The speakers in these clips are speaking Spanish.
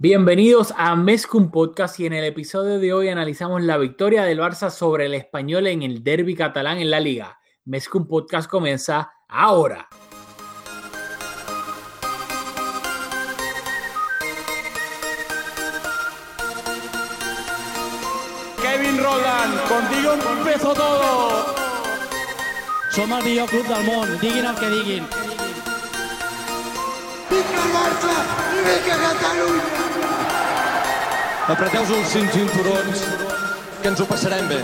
Bienvenidos a Mescum Podcast y en el episodio de hoy analizamos la victoria del Barça sobre el Español en el derby catalán en la liga. Mescum Podcast comienza ahora. Kevin Roland, contigo empezó todo. Som el millor club del món, diguin el que el Barça i vinga Catalunya! Apreteu-vos els cinc cinturons, que ens ho passarem bé.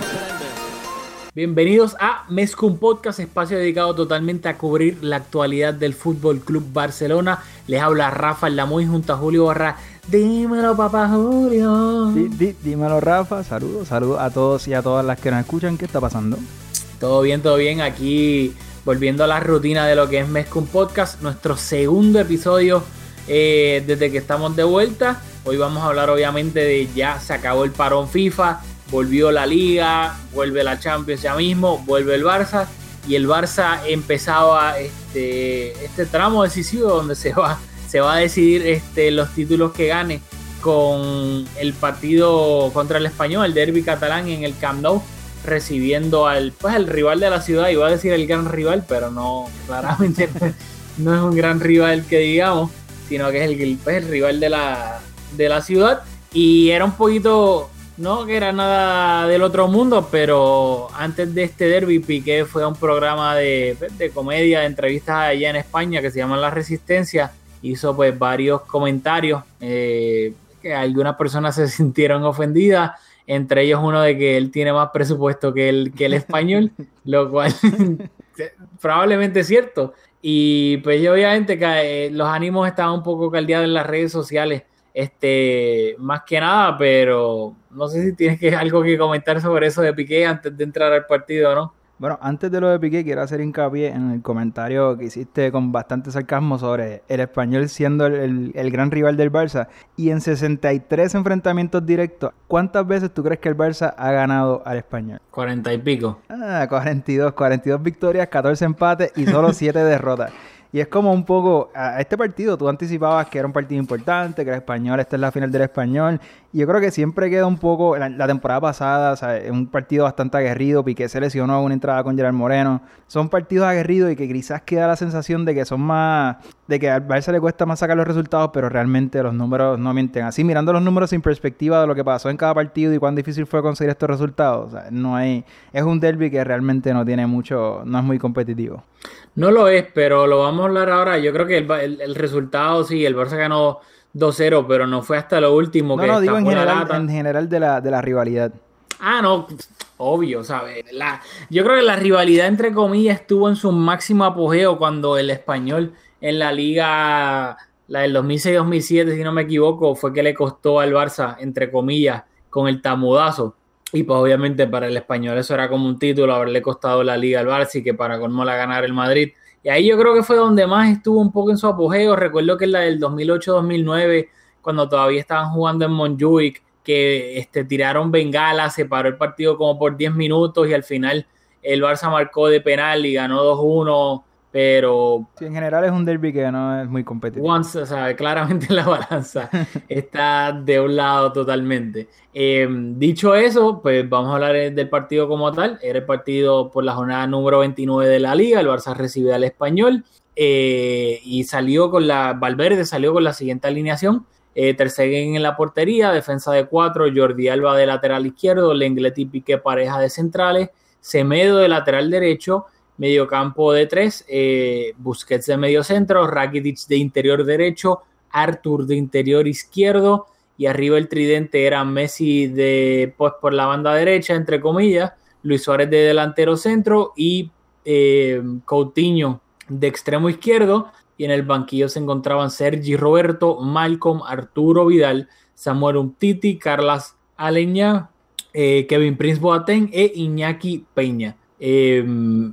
Bienvenidos a Mescum Podcast, espacio dedicado totalmente a cubrir la actualidad del Fútbol Club Barcelona. Les habla Rafa Lamoy junto a Julio Barra. Dímelo, papá Julio. Di- dímelo, Rafa. Saludos, saludos a todos y a todas las que nos escuchan. ¿Qué está pasando? Todo bien, todo bien. Aquí volviendo a la rutina de lo que es Mescum Podcast, nuestro segundo episodio eh, desde que estamos de vuelta. Hoy vamos a hablar obviamente de ya se acabó el parón FIFA, volvió la liga, vuelve la Champions ya mismo, vuelve el Barça y el Barça empezaba este, este tramo decisivo donde se va, se va a decidir este, los títulos que gane con el partido contra el español, el derby catalán en el Camp Nou recibiendo al pues el rival de la ciudad, iba a decir el gran rival, pero no, claramente no es un gran rival que digamos, sino que es el, pues, el rival de la, de la ciudad. Y era un poquito, no que era nada del otro mundo, pero antes de este derby, Piqué fue a un programa de, pues, de comedia, de entrevistas allá en España que se llama La Resistencia. Hizo pues varios comentarios eh, que algunas personas se sintieron ofendidas entre ellos uno de que él tiene más presupuesto que el, que el español, lo cual probablemente es cierto. Y pues obviamente que eh, los ánimos estaban un poco caldeados en las redes sociales, este, más que nada, pero no sé si tienes que, algo que comentar sobre eso de Piqué antes de entrar al partido no. Bueno, antes de lo de Piqué, quiero hacer hincapié en el comentario que hiciste con bastante sarcasmo sobre el español siendo el, el- el gran rival del Barça. Y en 63 enfrentamientos directos, ¿cuántas veces tú crees que el Barça ha ganado al español? Cuarenta y pico. Ah, 42, 42 victorias, 14 empates y solo 7 derrotas. Y es como un poco, a este partido tú anticipabas que era un partido importante, que el español, esta es la final del español. Y yo creo que siempre queda un poco, la, temporada pasada, o sea, un partido bastante aguerrido, Piqué se lesionó una entrada con Gerard Moreno. Son partidos aguerridos y que quizás queda la sensación de que son más, de que al Barça le cuesta más sacar los resultados, pero realmente los números no mienten. Así, mirando los números sin perspectiva de lo que pasó en cada partido y cuán difícil fue conseguir estos resultados, o sea, no hay, es un derby que realmente no tiene mucho, no es muy competitivo. No lo es, pero lo vamos a hablar ahora. Yo creo que el, el- el resultado, sí, el Barça ganó 2-0, pero no fue hasta lo último No, que no, digo general, en general de la, de la rivalidad. Ah, no, obvio, ¿sabes? La, yo creo que la rivalidad, entre comillas, estuvo en su máximo apogeo cuando el español en la liga, la del 2006-2007, si no me equivoco, fue que le costó al Barça, entre comillas, con el tamudazo. Y pues obviamente para el español eso era como un título, haberle costado la liga al Barça y que para colmo la ganar el Madrid. Y ahí yo creo que fue donde más estuvo un poco en su apogeo. Recuerdo que en la del 2008-2009, cuando todavía estaban jugando en Montjuic, que este, tiraron bengala, se paró el partido como por 10 minutos y al final el Barça marcó de penal y ganó 2-1, pero Sí, en general es un derby que no es muy competitivo. once, o sea, claramente la balanza está de un lado totalmente. Eh, dicho eso, pues vamos a hablar del partido como tal. Era el partido por la jornada número 29 de la liga. El Barça recibe al español eh, y salió con la. Valverde salió con la siguiente alineación. Eh, Ter Stegen en la portería, defensa de cuatro, Jordi Alba de lateral izquierdo, Lenglet y Piqué pareja de centrales, Semedo de lateral derecho, mediocampo de tres, eh, Busquets de medio centro, Rakitic de interior derecho, Artur de interior izquierdo y arriba el tridente era Messi de pues por la banda derecha entre comillas, Luis Suárez de delantero centro y eh, Coutinho de extremo izquierdo y en el banquillo se encontraban Sergi Roberto, Malcolm, Arturo Vidal, Samuel Umtiti, Carlas Aleña, eh, Kevin Prince Boateng e Iñaki Peña. Eh,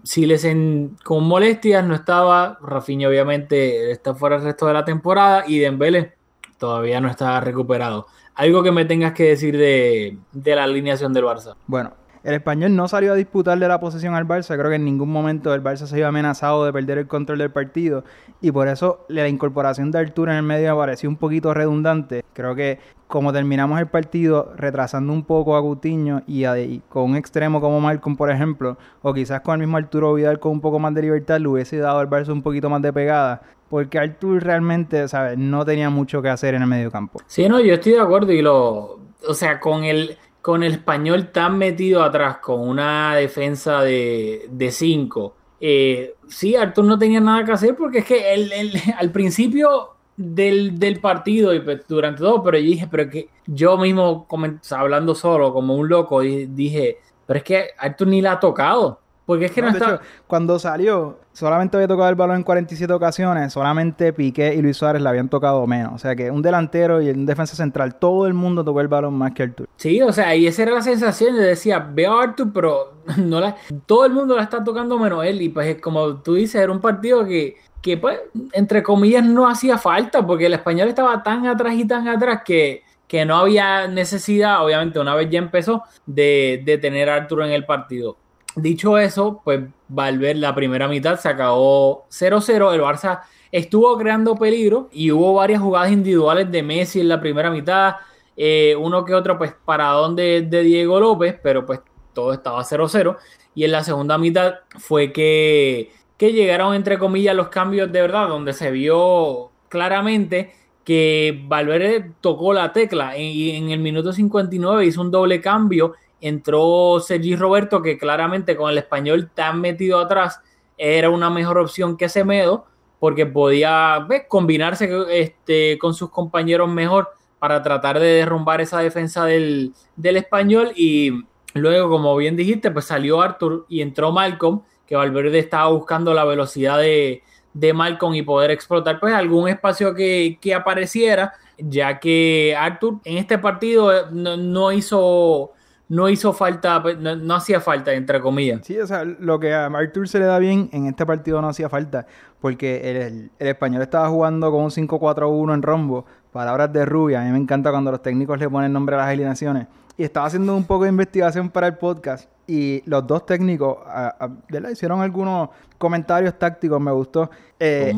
Siles en, con molestias no estaba, Rafinha obviamente está fuera el resto de la temporada y Dembélé todavía no está recuperado. Algo que me tengas que decir de, de la alineación del Barça. Bueno, El español no salió a disputarle la posesión al Barça. Creo que en ningún momento el Barça se iba amenazado de perder el control del partido. Y por eso la incorporación de Arturo en el medio me pareció un poquito redundante. Creo que como terminamos el partido retrasando un poco a Coutinho y, con un extremo como Malcolm, por ejemplo, o quizás con el mismo Arturo Vidal con un poco más de libertad, le hubiese dado al Barça un poquito más de pegada. Porque Arturo realmente, ¿sabes? No tenía mucho que hacer en el medio campo. Sí, no, yo estoy de acuerdo y lo, o sea, con el, con el español tan metido atrás, con una defensa de, de cinco, eh, sí, Artur no tenía nada que hacer porque es que él, él- al principio del, del partido y pues, durante todo, pero yo dije, pero que yo mismo hablando solo como un loco, di- dije, pero es que Artur ni la ha tocado, porque es que no, No, de está... hecho, cuando salió, solamente había tocado el balón en 47 ocasiones, solamente Piqué y Luis Suárez le habían tocado menos. O sea que un delantero y un defensa central, todo el mundo tocó el balón más que Artur. Sí, o sea, y esa era la sensación. Yo decía, veo a Arthur, pero no la, todo el mundo la está tocando menos él. Y pues, como tú dices, era un partido que, que pues, entre comillas, no hacía falta, porque el español estaba tan atrás y tan atrás que, que no había necesidad, obviamente, una vez ya empezó, de, de tener a Arthur en el partido. Dicho eso, pues Valverde la primera mitad se acabó 0-0. El Barça estuvo creando peligro y hubo varias jugadas individuales de Messi en la primera mitad. eh, uno que otro, pues, paradón de, de Diego López, pero pues todo estaba 0-0. Y en la segunda mitad fue que, que llegaron, entre comillas, los cambios de verdad, donde se vio claramente que Valverde tocó la tecla y en el minuto 59 hizo un doble cambio entró Sergi Roberto, que claramente con el español tan metido atrás era una mejor opción que Semedo, porque podía combinarse este, con sus compañeros mejor para tratar de derrumbar esa defensa del, del español. Y luego, como bien dijiste, pues salió Arthur y entró Malcolm, que Valverde estaba buscando la velocidad de, de Malcolm y poder explotar pues algún espacio que, que apareciera, ya que Arthur en este partido no, no hizo no hizo falta, pues, no, no, hacía falta, entre comillas. Sí, o sea, lo que a Artur se le da bien en este partido no hacía falta, porque el, el español estaba jugando con un 5-4-1 en rombo, palabras de rubia, a mí me encanta cuando los técnicos le ponen nombre a las alineaciones, y estaba haciendo un poco de investigación para el podcast, y los dos técnicos a, hicieron algunos comentarios tácticos, me gustó. Eh,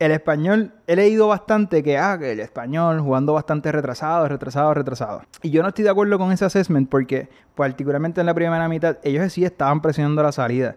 el español, he leído bastante que, ah, que el español jugando bastante retrasado, retrasado, retrasado. Y yo no estoy de acuerdo con ese assessment porque, particularmente en la primera mitad, ellos sí estaban presionando la salida,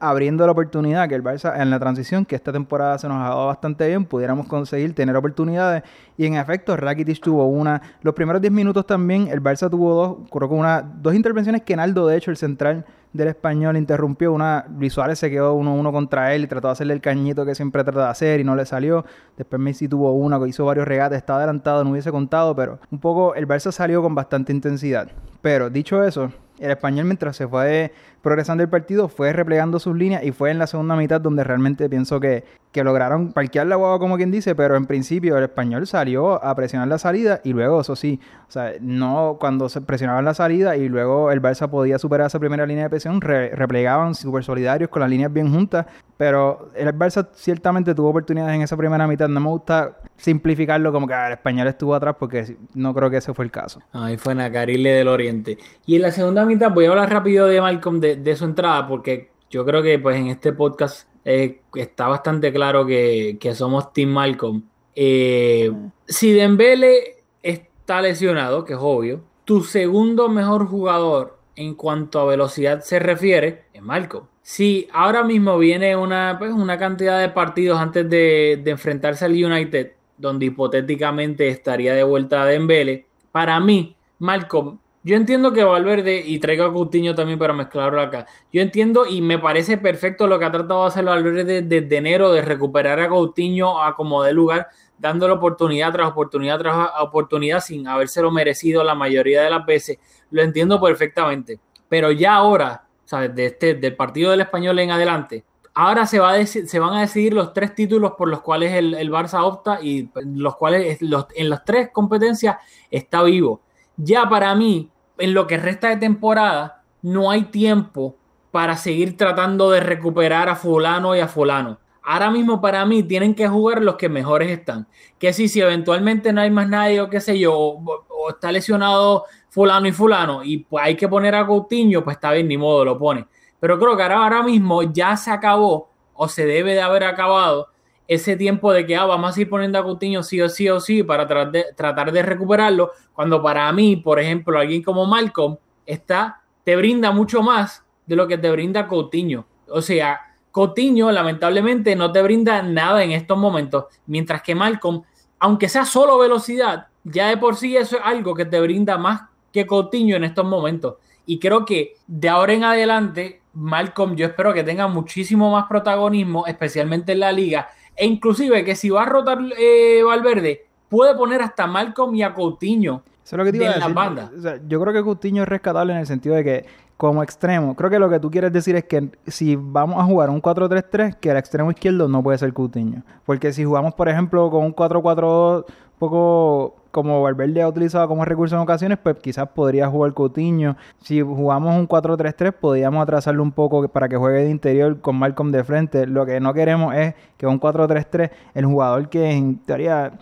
abriendo la oportunidad que el Barça en la transición, que esta temporada se nos ha dado bastante bien, pudiéramos conseguir tener oportunidades. Y en efecto, Rakitic tuvo una. Los primeros 10 minutos también, el Barça tuvo dos, creo que una, dos intervenciones que Naldo, de hecho, el central del español interrumpió una Suárez se quedó uno uno contra él y trató de hacerle el cañito que siempre trata de hacer y no le salió. Después Messi tuvo una hizo varios regates estaba adelantado no hubiese contado pero un poco el Barça salió con bastante intensidad. Pero dicho eso el español mientras se fue progresando el partido fue replegando sus líneas y fue en la segunda mitad donde realmente pienso que, que lograron parquear la guagua como quien dice, pero en principio el español salió a presionar la salida y luego, eso sí, o sea, no cuando se presionaban la salida y luego el Barça podía superar esa primera línea de presión, re, replegaban súper solidarios con las líneas bien juntas, pero el Barça ciertamente tuvo oportunidades en esa primera mitad, no me gusta simplificarlo como que ah, el español estuvo atrás porque no creo que ese fue el caso. Ahí fue Nacarile del Oriente. Y en la segunda mitad voy a hablar rápido de Malcolm de, de su entrada porque yo creo que pues en este podcast eh, está bastante claro que, que somos Team Malcolm. Eh, si Dembele está lesionado, que es obvio, tu segundo mejor jugador en cuanto a velocidad se refiere es Malcolm. Si ahora mismo viene una, pues, una cantidad de partidos antes de, de enfrentarse al United, donde hipotéticamente estaría de vuelta a Dembele, para mí, Malcolm yo entiendo que Valverde, y traigo a Coutinho también para mezclarlo acá, yo entiendo y me parece perfecto lo que ha tratado de hacer Valverde desde enero, de recuperar a Coutinho a como de lugar, dándole oportunidad tras oportunidad tras oportunidad sin habérselo merecido la mayoría de las veces. Lo entiendo perfectamente. Pero ya ahora, ¿sabes? De este, del partido del español en adelante, ahora se, va a se van a decidir los tres títulos por los cuales el, el Barça opta y los cuales en las tres competencias está vivo. Ya para mí, en lo que resta de temporada, no hay tiempo para seguir tratando de recuperar a fulano y a fulano. Ahora mismo para mí tienen que jugar los que mejores están. Que si, si eventualmente no hay más nadie o qué sé yo, o, está lesionado fulano y fulano y pues hay que poner a Coutinho, pues está bien, ni modo, lo pone. Pero creo que ahora, ahora mismo ya se acabó o se debe de haber acabado ese tiempo de que ah, vamos a ir poniendo a Coutinho sí o sí o sí para tratar de, tratar de recuperarlo, cuando para mí, por ejemplo, alguien como Malcolm está, te brinda mucho más de lo que te brinda Coutinho. O sea, Coutinho lamentablemente no te brinda nada en estos momentos, mientras que Malcolm, aunque sea solo velocidad, ya de por sí eso es algo que te brinda más que Coutinho en estos momentos. Y creo que de ahora en adelante, Malcolm, yo espero que tenga muchísimo más protagonismo, especialmente en la liga, e inclusive que si va a rotar eh, Valverde, puede poner hasta Malcolm y a Coutinho Eso es lo que te iba en las decir. bandas. O sea, yo creo que Coutinho es rescatable en el sentido de que, como extremo, creo que lo que tú quieres decir es que si vamos a jugar un 4-3-3, que el extremo izquierdo no puede ser Coutinho. Porque si jugamos, por ejemplo, con un 4-4-2, un poco como Valverde ha utilizado como recurso en ocasiones, pues quizás podría jugar Coutinho. Si jugamos un 4-3-3, podríamos atrasarlo un poco para que juegue de interior con Malcolm de frente. Lo que no queremos es que un 4-3-3, el jugador que en teoría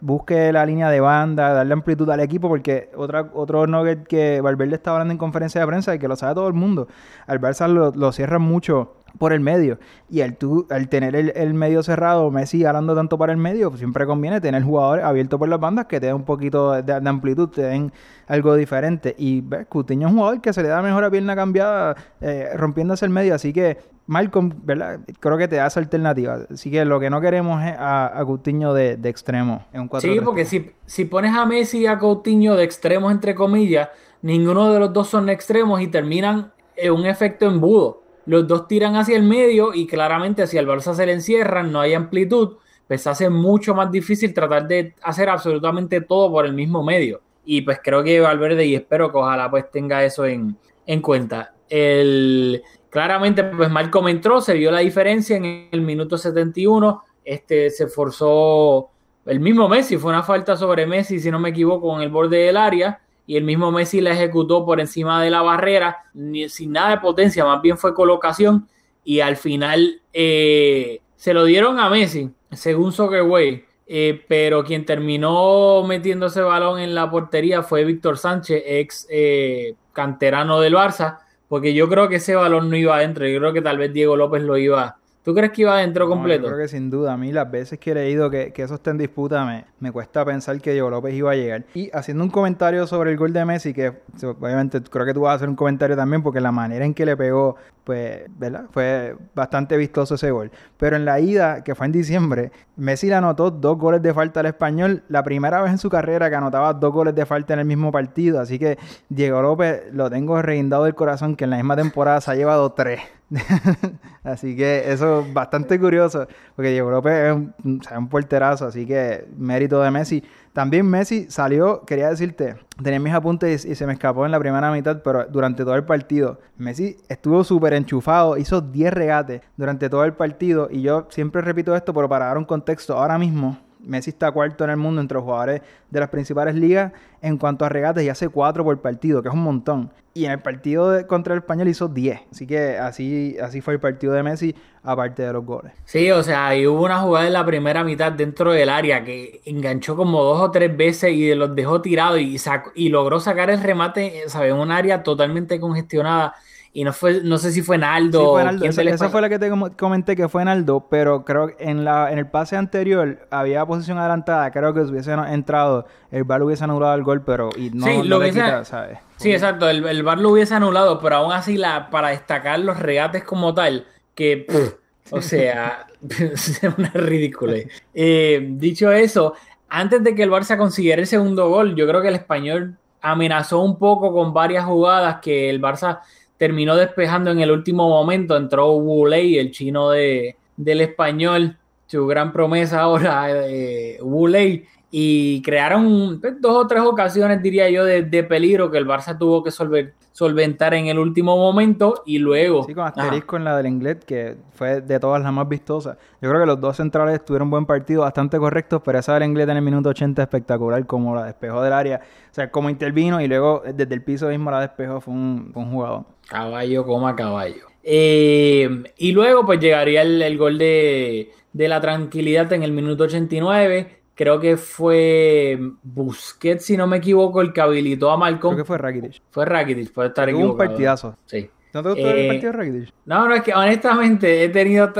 busque la línea de banda, darle amplitud al equipo, porque otra, otro nugget que Valverde está hablando en conferencia de prensa y que lo sabe todo el mundo, al Barça lo, lo cierran mucho por el medio. Y al, tú, al tener el, el medio cerrado, Messi hablando tanto para el medio, pues siempre conviene tener jugadores abiertos por las bandas que te den un poquito de, de amplitud, te den algo diferente. Y ves, Coutinho es un jugador que se le da mejor a pierna cambiada, eh, rompiéndose el medio. Así que Malcolm, ¿verdad? Creo que te da esa alternativa. Así que lo que no queremos es a, a Coutinho de, de extremo en un 4 Sí, porque si, si pones a Messi y a Coutinho de extremos, entre comillas, ninguno de los dos son extremos y terminan en un efecto embudo. Los dos tiran hacia el medio y claramente si al Barça se le encierran, no hay amplitud, pues hace mucho más difícil tratar de hacer absolutamente todo por el mismo medio. Y pues creo que Valverde, y espero que ojalá pues tenga eso en, en cuenta. El, claramente pues Malcolm entró, se vio la diferencia en el minuto 71, este se forzó el mismo Messi, fue una falta sobre Messi, si no me equivoco, en el borde del área, y el mismo Messi la ejecutó por encima de la barrera, sin nada de potencia, más bien fue colocación, y al final eh, se lo dieron a Messi, según Soccerway, eh, pero quien terminó metiendo ese balón en la portería fue Víctor Sánchez, ex eh, canterano del Barça, porque yo creo que ese balón no iba adentro, yo creo que tal vez Diego López lo iba ¿Tú crees que iba adentro No, completo? yo creo que sin duda. A mí las veces que he leído que, que eso está en disputa me, me cuesta pensar que Diego López iba a llegar. Y haciendo un comentario sobre el gol de Messi, que obviamente creo que tú vas a hacer un comentario también porque la manera en que le pegó, pues, ¿verdad? Fue bastante vistoso ese gol. Pero en la ida, que fue en diciembre, Messi le anotó dos goles de falta al español. La primera vez en su carrera que anotaba dos goles de falta en el mismo partido. Así que Diego López lo tengo reguindado del corazón que en la misma temporada se ha llevado tres. así que eso es bastante curioso, porque Diego López es un, o porterazo, así que mérito de Messi. También Messi salió, quería decirte, tenía mis apuntes y, y se me escapó en la primera mitad, pero durante todo el partido, Messi estuvo súper enchufado, hizo 10 regates durante todo el partido, y yo siempre repito esto, pero para dar un contexto, ahora mismo Messi está cuarto en el mundo entre los jugadores de las principales ligas en cuanto a regates y hace 4 por partido, que es un montón. Y en el partido contra el Español hizo 10. Así que así, así fue el partido de Messi, aparte de los goles. Sí, o sea, y hubo una jugada en la primera mitad dentro del área que enganchó como dos o tres veces y los dejó tirados y, y logró sacar el remate, ¿sabes? En un área totalmente congestionada. Y no fue, no sé si fue Naldo Sí, o fue Esa, esa fue la que te com- comenté que fue Naldo, pero creo que en, la, en el pase anterior había posición adelantada. Creo que si hubiese entrado, el VAR hubiese anulado el gol, pero y no, Sí, no lo hubiese- quita, ¿sabes? Sí, exacto, el, el VAR lo hubiese anulado, pero aún así la, para destacar los regates como tal, que, pff, o sea, es una ridícula. Eh, dicho eso, antes de que el Barça consiguiera el segundo gol, yo creo que el español amenazó un poco con varias jugadas que el Barça terminó despejando en el último momento. Entró Wu Lei, el chino de, del español, su gran promesa ahora, eh, Wu Lei, y crearon pues, dos o tres ocasiones, diría yo, de, de peligro que el Barça tuvo que solver- solventar en el último momento y luego... Sí, con Ajá. asterisco en la del Inglés, que fue de todas las más vistosas. Yo creo que los dos centrales tuvieron buen partido, bastante correctos, pero esa del Inglés en el minuto 80 espectacular, como la despejó del área. O sea, como intervino y luego desde el piso mismo la despejó, fue un, fue un jugador. Caballo coma caballo. Eh, y luego pues llegaría el, el gol de, de la tranquilidad en el minuto 89. creo que fue Busquets, si no me equivoco, el que habilitó a Malcolm. Creo que fue Rakitic. Fue Rakitic, puede estar Tuvo equivocado. un partidazo. Sí. ¿No te gustó Eh, el partido de Rakitic? No, no, es que honestamente he tenido,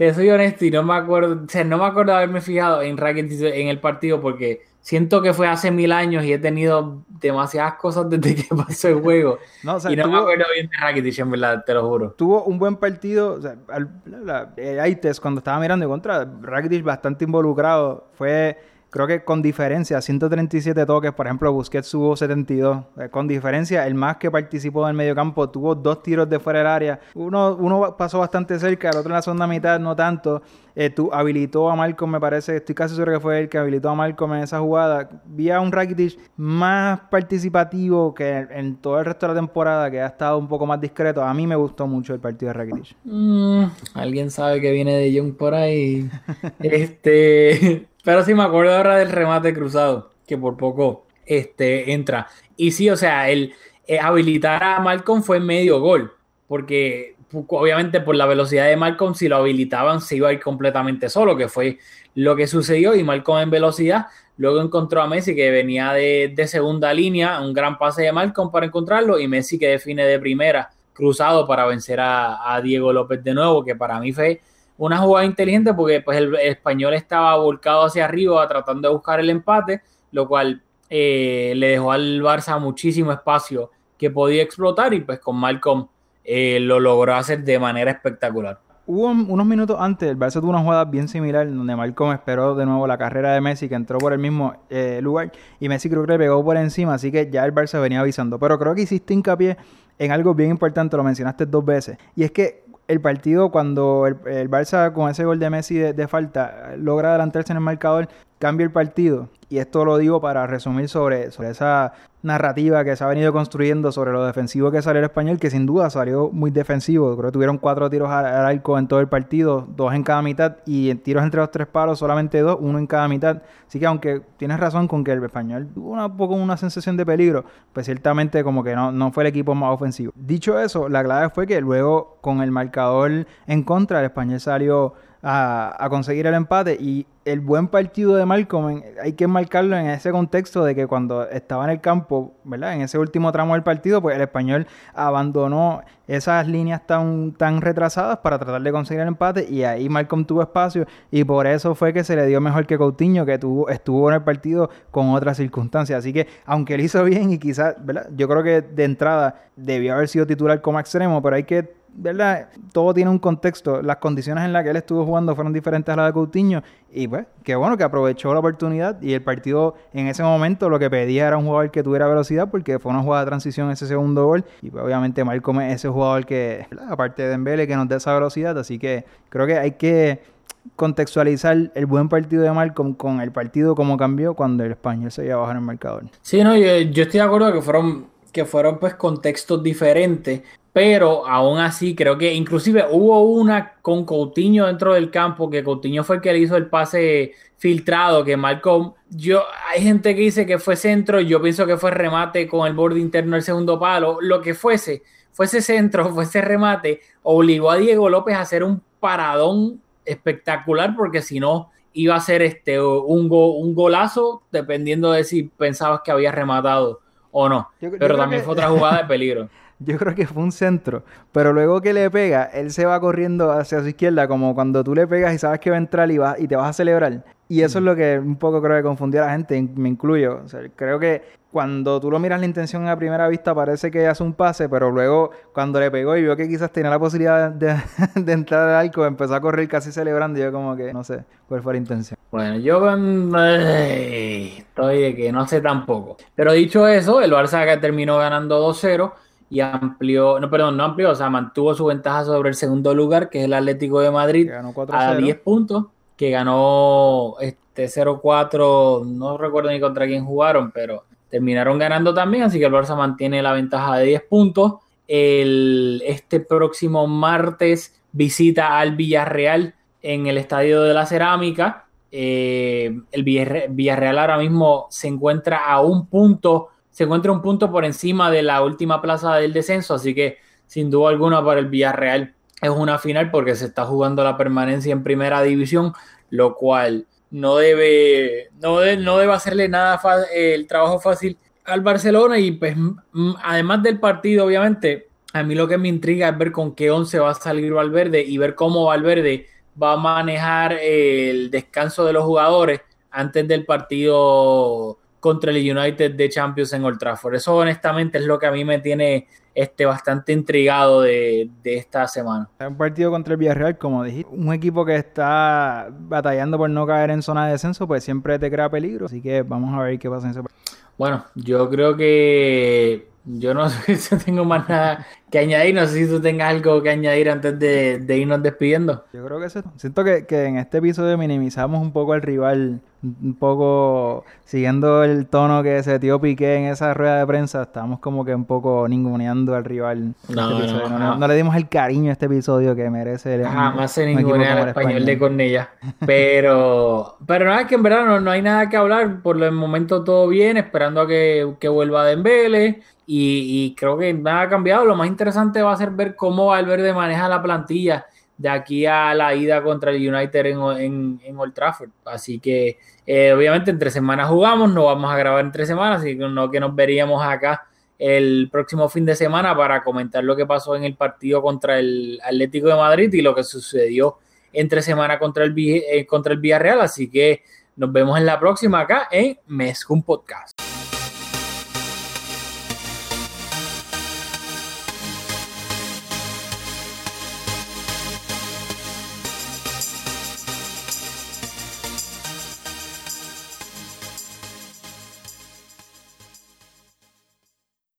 te soy honesto y no me acuerdo, o sea, no me acuerdo de haberme fijado en Rakitic en el partido porque siento que fue hace mil años y he tenido demasiadas cosas desde que pasó el juego. No, o sea, y no me tuvo- acuerdo bien de Rakitic, en verdad, te lo juro. tuvo un buen partido. O sea, al, la, el Aites, cuando estaba mirando en contra, Rakitic bastante involucrado. Fue, creo que con diferencia, 137 toques. Por ejemplo, Busquets tuvo 72. Eh, con diferencia, el más que participó en el medio campo tuvo dos tiros de fuera del área. Uno, uno pasó bastante cerca, el otro en la segunda mitad no tanto. Eh, tú, habilitó a Malcolm, me parece, estoy casi seguro que fue él que habilitó a Malcolm en esa jugada. Vi a un Rakitic más participativo que en, en todo el resto de la temporada, que ha estado un poco más discreto. A mí me gustó mucho el partido de Rakitic. Mm, Alguien sabe que viene de Young por ahí. este, pero sí me acuerdo ahora del remate cruzado, que por poco este, entra. Y sí, o sea, el eh, habilitar a Malcolm fue medio gol, porque obviamente por la velocidad de Malcolm, si lo habilitaban, se iba a ir completamente solo, que fue lo que sucedió. Y Malcolm en velocidad, luego encontró a Messi que venía de, de segunda línea, un gran pase de Malcolm para encontrarlo, y Messi que define de primera cruzado para vencer a, a Diego López de nuevo, que para mí fue una jugada inteligente porque pues el, español estaba volcado hacia arriba tratando de buscar el empate, lo cual eh, le dejó al Barça muchísimo espacio que podía explotar y pues con Malcolm eh, lo logró hacer de manera espectacular. Hubo un- unos minutos antes, el Barça tuvo una jugada bien similar donde Malcolm esperó de nuevo la carrera de Messi que entró por el mismo eh, lugar y Messi creo que le pegó por encima, así que ya el Barça venía avisando. Pero creo que hiciste hincapié en algo bien importante, lo mencionaste dos veces, y es que el partido cuando el, el Barça con ese gol de Messi de, de falta logra adelantarse en el marcador, cambia el partido. Y esto lo digo para resumir sobre, sobre esa narrativa que se ha venido construyendo sobre lo defensivo que salió el español, que sin duda salió muy defensivo. Creo que tuvieron cuatro tiros al, al arco en todo el partido, dos en cada mitad, y en tiros entre los tres palos solamente dos, uno en cada mitad. Así que aunque tienes razón con que el español tuvo un poco una sensación de peligro, pues ciertamente como que no, no fue el equipo más ofensivo. Dicho eso, la clave fue que luego con el marcador en contra, el español salió a, a conseguir el empate y el buen partido de Malcolm hay que marcarlo en ese contexto de que cuando estaba en el campo, ¿verdad? En ese último tramo del partido, pues el español abandonó esas líneas tan, tan retrasadas para tratar de conseguir el empate y ahí Malcolm tuvo espacio y por eso fue que se le dio mejor que Coutinho que tuvo, estuvo en el partido con otras circunstancias. Así que aunque él hizo bien y quizás, ¿verdad? Yo creo que de entrada debió haber sido titular como extremo, pero hay que ¿verdad? Todo tiene un contexto. Las condiciones en las que él estuvo jugando fueron diferentes a las de Coutinho. Y pues, qué bueno que aprovechó la oportunidad. Y el partido en ese momento lo que pedía era un jugador que tuviera velocidad, porque fue una jugada de transición ese segundo gol. Y pues, obviamente Malcolm es ese jugador que, aparte de Dembele, que nos da esa velocidad. Así que creo que hay que contextualizar el buen partido de Malcolm con el partido como cambió cuando el español se iba abajo en el marcador. Sí, no, yo, yo estoy de acuerdo que fueron, que fueron pues contextos diferentes, pero aún así creo que inclusive hubo una con Coutinho dentro del campo, que Coutinho fue el que le hizo el pase filtrado, que Malcolm, yo, hay gente que dice que fue centro, yo pienso que fue remate con el borde interno del segundo palo, lo que fuese, fuese centro, fuese remate, obligó a Diego López a hacer un paradón espectacular, porque si no iba a ser este un, go, un golazo, dependiendo de si pensabas que había rematado o no. Yo- Pero también que- fue otra jugada de peligro. Yo creo que fue un centro, pero luego que le pega, él se va corriendo hacia su izquierda, como cuando tú le pegas y sabes que va a entrar y, va, y te vas a celebrar. Y eso es lo que un poco creo que confundió a la gente, me incluyo. O sea, creo que cuando tú lo miras la intención a primera vista parece que hace un pase, pero luego cuando le pegó y vio que quizás tenía la posibilidad de, de entrar al arco, empezó a correr casi celebrando. Y yo como que no sé cuál fue la intención. Bueno, yo estoy de que no sé tampoco. Pero dicho eso, el Barça que terminó ganando 2-0 y amplió, no, perdón, no amplió, o sea, mantuvo su ventaja sobre el segundo lugar, que es el Atlético de Madrid, ganó a 4-0. 10 puntos, que ganó este 0-4, no recuerdo ni contra quién jugaron, pero terminaron ganando también, así que el Barça mantiene la ventaja de 10 puntos. El, este próximo martes visita al Villarreal en el Estadio de la Cerámica. Eh, el Villarre- Villarreal ahora mismo se encuentra a un punto, se encuentra un punto por encima de la última plaza del descenso, así que sin duda alguna para el Villarreal es una final porque se está jugando la permanencia en primera división, lo cual no debe, no, no debe hacerle nada el trabajo fácil al Barcelona y pues además del partido, obviamente, a mí lo que me intriga es ver con qué once va a salir Valverde y ver cómo Valverde va a manejar el descanso de los jugadores antes del partido contra el United de Champions en Old Trafford. Eso honestamente es lo que a mí me tiene este, bastante intrigado de, esta semana. Un partido contra el Villarreal, como dijiste, un equipo que está batallando por no caer en zona de descenso, pues siempre te crea peligro. Así que vamos a ver qué pasa en ese partido. Bueno, yo creo que yo no sé si tengo más nada que añadir. No sé si tú tengas algo que añadir antes de, irnos despidiendo. Yo creo que eso. Siento que, que, en este episodio minimizamos un poco al rival, un poco siguiendo el tono que se dio Piqué en esa rueda de prensa. Estamos como que un poco ninguneando al rival. Este no, no, le dimos el cariño a este episodio que merece. El, Jamás se ningunea al español, de Cornella. Pero, pero nada, que en verdad no, no hay nada que hablar. Por el momento todo bien, esperando a que, que vuelva Dembele y, creo que nada ha cambiado. Lo más interesante va a ser ver cómo Valverde maneja la plantilla de aquí a la ida contra el United en, en, Old Trafford. Así que, eh, obviamente, entre semanas jugamos, no vamos a grabar entre semanas, así que no que nos veríamos acá el próximo fin de semana para comentar lo que pasó en el partido contra el Atlético de Madrid y lo que sucedió entre semana contra el, eh, contra el Villarreal. Así que nos vemos en la próxima acá en Mezcum Podcast.